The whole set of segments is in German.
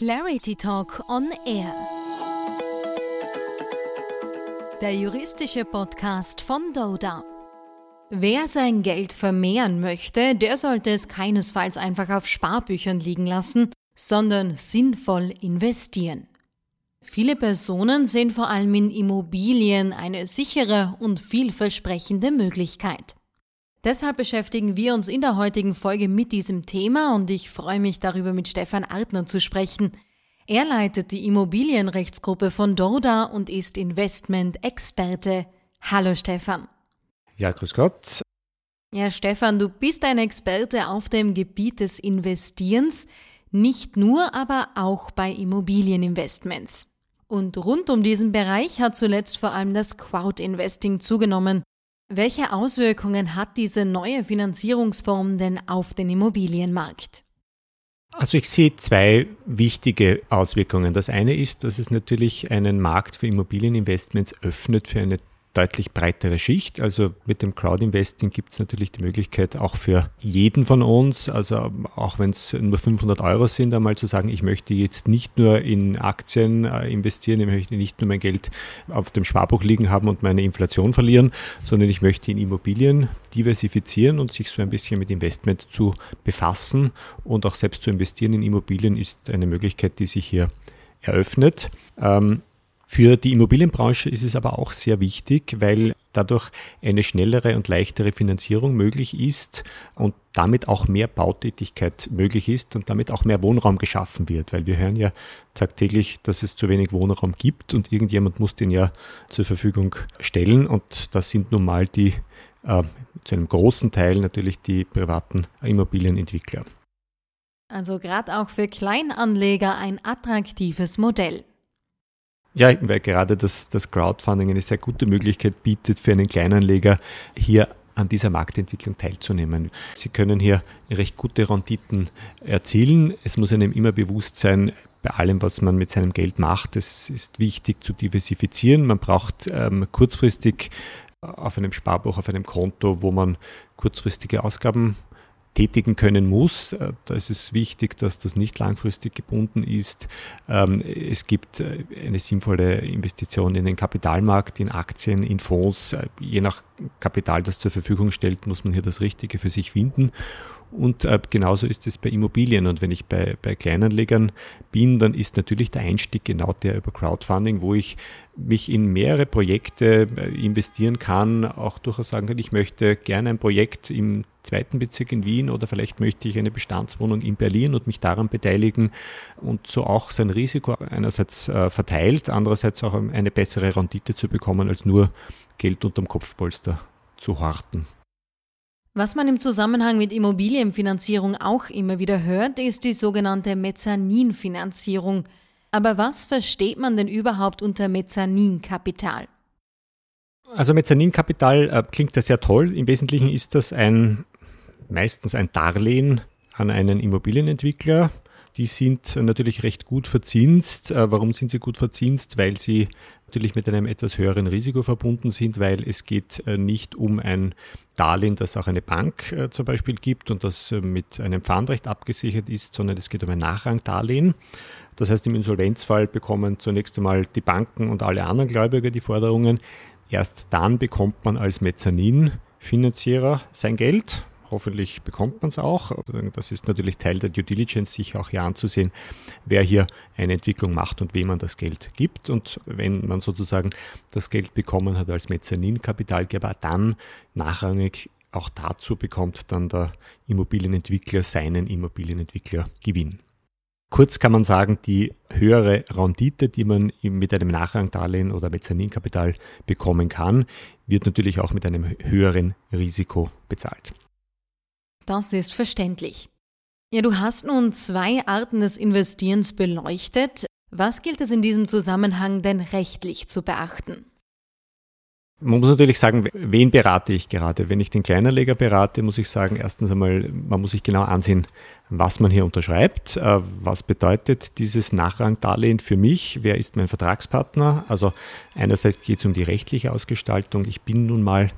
Clarity Talk on Air. Der juristische Podcast von Doda. Wer sein Geld vermehren möchte, der sollte es keinesfalls einfach auf Sparbüchern liegen lassen, sondern sinnvoll investieren. Viele Personen sehen vor allem in Immobilien eine sichere und vielversprechende Möglichkeit. Deshalb beschäftigen wir uns in der heutigen Folge mit diesem Thema und ich freue mich darüber mit Stefan Artner zu sprechen. Er leitet die Immobilienrechtsgruppe von Doda und ist Investment-Experte. Hallo Stefan. Ja, grüß Gott. Ja, Stefan, du bist ein Experte auf dem Gebiet des Investierens, nicht nur, aber auch bei Immobilieninvestments. Und rund um diesen Bereich hat zuletzt vor allem das Crowd-Investing zugenommen. Welche Auswirkungen hat diese neue Finanzierungsform denn auf den Immobilienmarkt? Also ich sehe zwei wichtige Auswirkungen. Das eine ist, dass es natürlich einen Markt für Immobilieninvestments öffnet für eine deutlich breitere Schicht. Also mit dem Crowdinvesting gibt es natürlich die Möglichkeit auch für jeden von uns, also auch wenn es nur 500 Euro sind, einmal zu sagen, ich möchte jetzt nicht nur in Aktien äh, investieren, ich möchte nicht nur mein Geld auf dem Sparbuch liegen haben und meine Inflation verlieren, sondern ich möchte in Immobilien diversifizieren und sich so ein bisschen mit Investment zu befassen und auch selbst zu investieren in Immobilien ist eine Möglichkeit, die sich hier eröffnet. Ähm, für die Immobilienbranche ist es aber auch sehr wichtig, weil dadurch eine schnellere und leichtere Finanzierung möglich ist und damit auch mehr Bautätigkeit möglich ist und damit auch mehr Wohnraum geschaffen wird, weil wir hören ja tagtäglich, dass es zu wenig Wohnraum gibt und irgendjemand muss den ja zur Verfügung stellen und das sind nun mal die äh, zu einem großen Teil natürlich die privaten Immobilienentwickler. Also gerade auch für Kleinanleger ein attraktives Modell. Ja, weil gerade das, das Crowdfunding eine sehr gute Möglichkeit bietet für einen Kleinanleger, hier an dieser Marktentwicklung teilzunehmen. Sie können hier recht gute Renditen erzielen. Es muss einem immer bewusst sein, bei allem, was man mit seinem Geld macht, es ist wichtig zu diversifizieren. Man braucht ähm, kurzfristig auf einem Sparbuch, auf einem Konto, wo man kurzfristige Ausgaben tätigen können muss. Äh, da ist es wichtig, dass das nicht langfristig gebunden ist. Ähm, es gibt äh, eine sinnvolle Investition in den Kapitalmarkt, in Aktien, in Fonds. Äh, je nach Kapital, das zur Verfügung stellt, muss man hier das Richtige für sich finden. Und äh, genauso ist es bei Immobilien. Und wenn ich bei, bei Kleinanlegern bin, dann ist natürlich der Einstieg genau der über Crowdfunding, wo ich mich in mehrere Projekte äh, investieren kann, auch durchaus sagen kann, ich möchte gerne ein Projekt im zweiten Bezirk in Wien oder vielleicht möchte ich eine Bestandswohnung in Berlin und mich daran beteiligen und so auch sein Risiko einerseits äh, verteilt, andererseits auch eine bessere Rendite zu bekommen, als nur Geld unterm Kopfpolster zu horten. Was man im Zusammenhang mit Immobilienfinanzierung auch immer wieder hört, ist die sogenannte Mezzaninfinanzierung. Aber was versteht man denn überhaupt unter Mezzaninkapital? Also Mezzaninkapital äh, klingt ja sehr toll. Im Wesentlichen ist das ein meistens ein Darlehen an einen Immobilienentwickler. Die sind natürlich recht gut verzinst. Äh, warum sind sie gut verzinst? Weil sie natürlich mit einem etwas höheren Risiko verbunden sind, weil es geht äh, nicht um ein Darlehen, das auch eine Bank äh, zum Beispiel gibt und das mit einem Pfandrecht abgesichert ist, sondern es geht um ein Nachrangdarlehen. Das heißt, im Insolvenzfall bekommen zunächst einmal die Banken und alle anderen Gläubiger die Forderungen. Erst dann bekommt man als Mezzaninfinanzierer sein Geld Hoffentlich bekommt man es auch. Das ist natürlich Teil der Due Diligence, sich auch hier anzusehen, wer hier eine Entwicklung macht und wem man das Geld gibt. Und wenn man sozusagen das Geld bekommen hat als Mezzaninkapitalgeber, dann nachrangig auch dazu bekommt dann der Immobilienentwickler seinen Immobilienentwicklergewinn. Kurz kann man sagen, die höhere Rendite, die man mit einem Nachrangdarlehen oder Mezzaninkapital bekommen kann, wird natürlich auch mit einem höheren Risiko bezahlt. Das ist verständlich. Ja, du hast nun zwei Arten des Investierens beleuchtet. Was gilt es in diesem Zusammenhang denn rechtlich zu beachten? Man muss natürlich sagen, wen berate ich gerade? Wenn ich den Kleinanleger berate, muss ich sagen, erstens einmal, man muss sich genau ansehen, was man hier unterschreibt. Äh, was bedeutet dieses Nachrangdarlehen für mich? Wer ist mein Vertragspartner? Also einerseits geht es um die rechtliche Ausgestaltung. Ich bin nun mal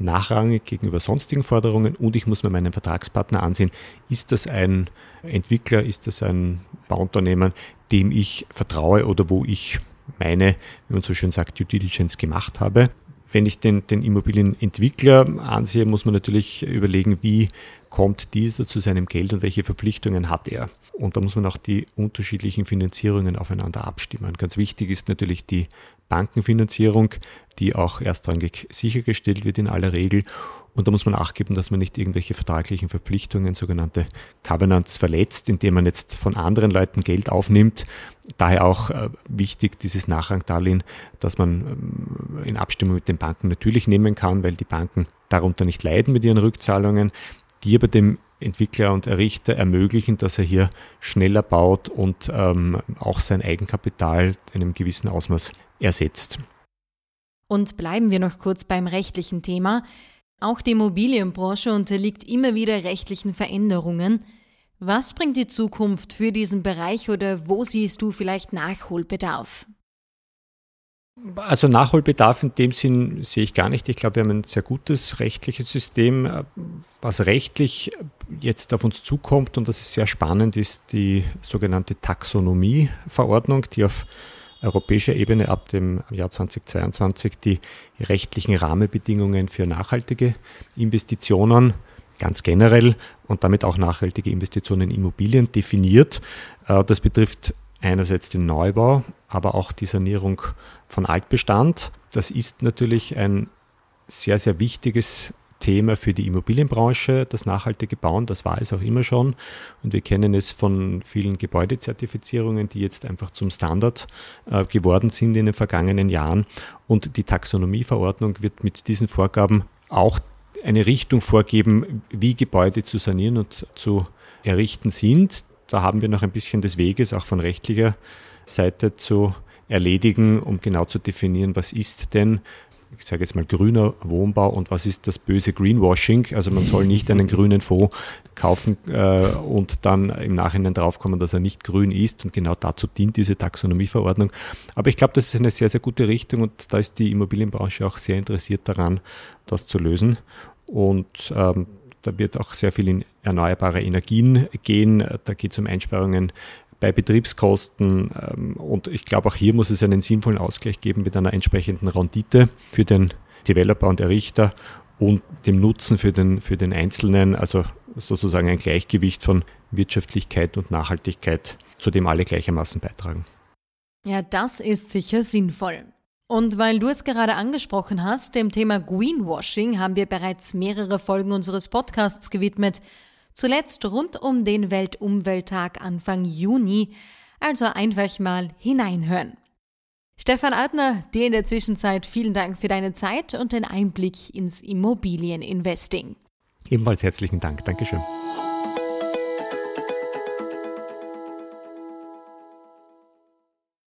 nachrangig gegenüber sonstigen Forderungen und ich muss mir meinen Vertragspartner ansehen, ist das ein Entwickler, ist das ein Bauunternehmen, dem ich vertraue oder wo ich meine, wie man so schön sagt, Due Diligence gemacht habe. Wenn ich den, den Immobilienentwickler ansehe, muss man natürlich überlegen, wie kommt dieser zu seinem Geld und welche Verpflichtungen hat er. Und da muss man auch die unterschiedlichen Finanzierungen aufeinander abstimmen. Ganz wichtig ist natürlich die Bankenfinanzierung, die auch erstrangig sichergestellt wird in aller Regel. Und da muss man Acht dass man nicht irgendwelche vertraglichen Verpflichtungen, sogenannte Covenants, verletzt, indem man jetzt von anderen Leuten Geld aufnimmt. Daher auch äh, wichtig dieses Nachrangdarlehen, dass man ähm, in Abstimmung mit den Banken natürlich nehmen kann, weil die Banken darunter nicht leiden mit ihren Rückzahlungen, die aber dem Entwickler und Errichter ermöglichen, dass er hier schneller baut und ähm, auch sein Eigenkapital in einem gewissen Ausmaß ersetzt. Und bleiben wir noch kurz beim rechtlichen Thema. Auch die Immobilienbranche unterliegt immer wieder rechtlichen Veränderungen. Was bringt die Zukunft für diesen Bereich oder wo siehst du vielleicht Nachholbedarf? Also Nachholbedarf in dem Sinn sehe ich gar nicht. Ich glaube, wir haben ein sehr gutes rechtliches System. Was rechtlich jetzt auf uns zukommt, und das ist sehr spannend, ist die sogenannte Taxonomieverordnung, die auf europäischer Ebene ab dem Jahr 2022 die rechtlichen Rahmenbedingungen für nachhaltige Investitionen ganz generell und damit auch nachhaltige Investitionen in Immobilien definiert. Äh, das betrifft einerseits den Neubau, aber auch die Sanierung von Altbestand. Das ist natürlich ein sehr, sehr wichtiges Thema für die Immobilienbranche, das nachhaltige Bauen, das war es auch immer schon. Und wir kennen es von vielen Gebäudezertifizierungen, die jetzt einfach zum Standard äh, geworden sind in den vergangenen Jahren. Und die Taxonomieverordnung wird mit diesen Vorgaben auch eine Richtung vorgeben, wie Gebäude zu sanieren und zu errichten sind. Da haben wir noch ein bisschen des Weges auch von rechtlicher Seite zu erledigen, um genau zu definieren, was ist denn ich sage jetzt mal grüner Wohnbau und was ist das böse Greenwashing? Also man soll nicht einen grünen Fonds kaufen äh, und dann im Nachhinein draufkommen, dass er nicht grün ist und genau dazu dient diese Taxonomieverordnung. Aber ich glaube, das ist eine sehr, sehr gute Richtung und da ist die Immobilienbranche auch sehr interessiert daran, das zu lösen. Und ähm, da wird auch sehr viel in erneuerbare Energien gehen. Da geht es um Einsparungen bei Betriebskosten. Ähm, und ich glaube, auch hier muss es einen sinnvollen Ausgleich geben mit einer entsprechenden Rendite für den Developer und Errichter und dem Nutzen für den, für den Einzelnen, also sozusagen ein Gleichgewicht von Wirtschaftlichkeit und Nachhaltigkeit, zu dem alle gleichermaßen beitragen. Ja, das ist sicher sinnvoll. Und weil du es gerade angesprochen hast, dem Thema Greenwashing haben wir bereits mehrere Folgen unseres Podcasts gewidmet. Zuletzt rund um den Weltumwelttag Anfang Juni, also einfach mal hineinhören. Stefan Adner, dir in der Zwischenzeit vielen Dank für deine Zeit und den Einblick ins Immobilieninvesting. Ebenfalls herzlichen Dank. Dankeschön.